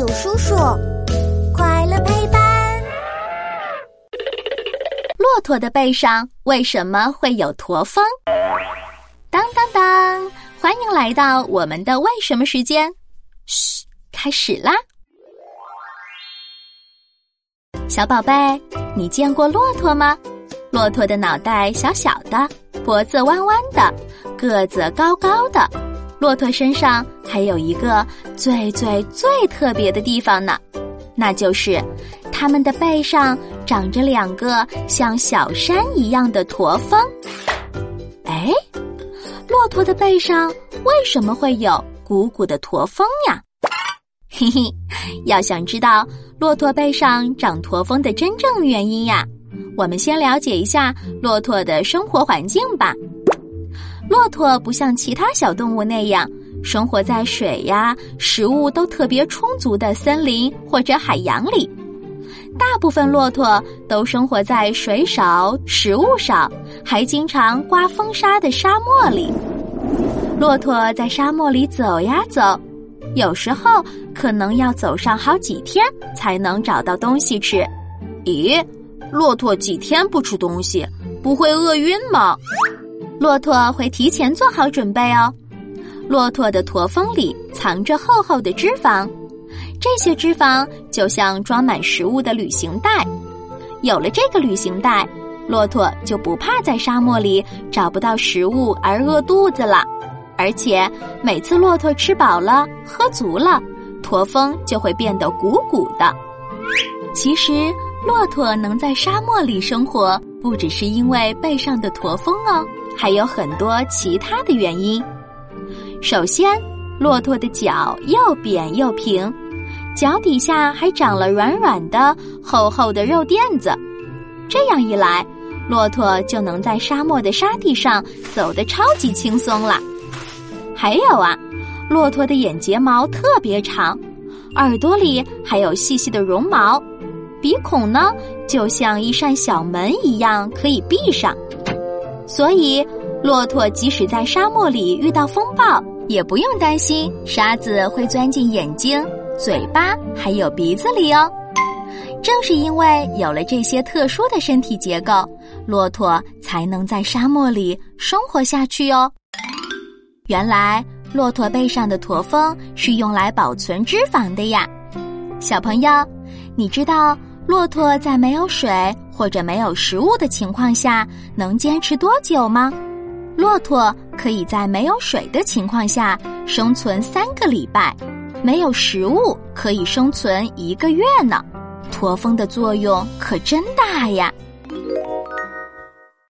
有叔叔，快乐陪伴。骆驼的背上为什么会有驼峰？当当当！欢迎来到我们的为什么时间。嘘，开始啦！小宝贝，你见过骆驼吗？骆驼的脑袋小小的，脖子弯弯的，个子高高的。骆驼身上还有一个最最最特别的地方呢，那就是它们的背上长着两个像小山一样的驼峰。哎，骆驼的背上为什么会有鼓鼓的驼峰呀？嘿嘿，要想知道骆驼背上长驼峰的真正原因呀，我们先了解一下骆驼的生活环境吧。骆驼不像其他小动物那样生活在水呀、食物都特别充足的森林或者海洋里，大部分骆驼都生活在水少、食物少，还经常刮风沙的沙漠里。骆驼在沙漠里走呀走，有时候可能要走上好几天才能找到东西吃。咦，骆驼几天不吃东西，不会饿晕吗？骆驼会提前做好准备哦。骆驼的驼峰里藏着厚厚的脂肪，这些脂肪就像装满食物的旅行袋。有了这个旅行袋，骆驼就不怕在沙漠里找不到食物而饿肚子了。而且每次骆驼吃饱了、喝足了，驼峰就会变得鼓鼓的。其实，骆驼能在沙漠里生活，不只是因为背上的驼峰哦。还有很多其他的原因。首先，骆驼的脚又扁又平，脚底下还长了软软的、厚厚的肉垫子。这样一来，骆驼就能在沙漠的沙地上走得超级轻松了。还有啊，骆驼的眼睫毛特别长，耳朵里还有细细的绒毛，鼻孔呢就像一扇小门一样可以闭上。所以，骆驼即使在沙漠里遇到风暴，也不用担心沙子会钻进眼睛、嘴巴还有鼻子里哦。正是因为有了这些特殊的身体结构，骆驼才能在沙漠里生活下去哦。原来，骆驼背上的驼峰是用来保存脂肪的呀。小朋友，你知道？骆驼在没有水或者没有食物的情况下，能坚持多久吗？骆驼可以在没有水的情况下生存三个礼拜，没有食物可以生存一个月呢。驼峰的作用可真大呀！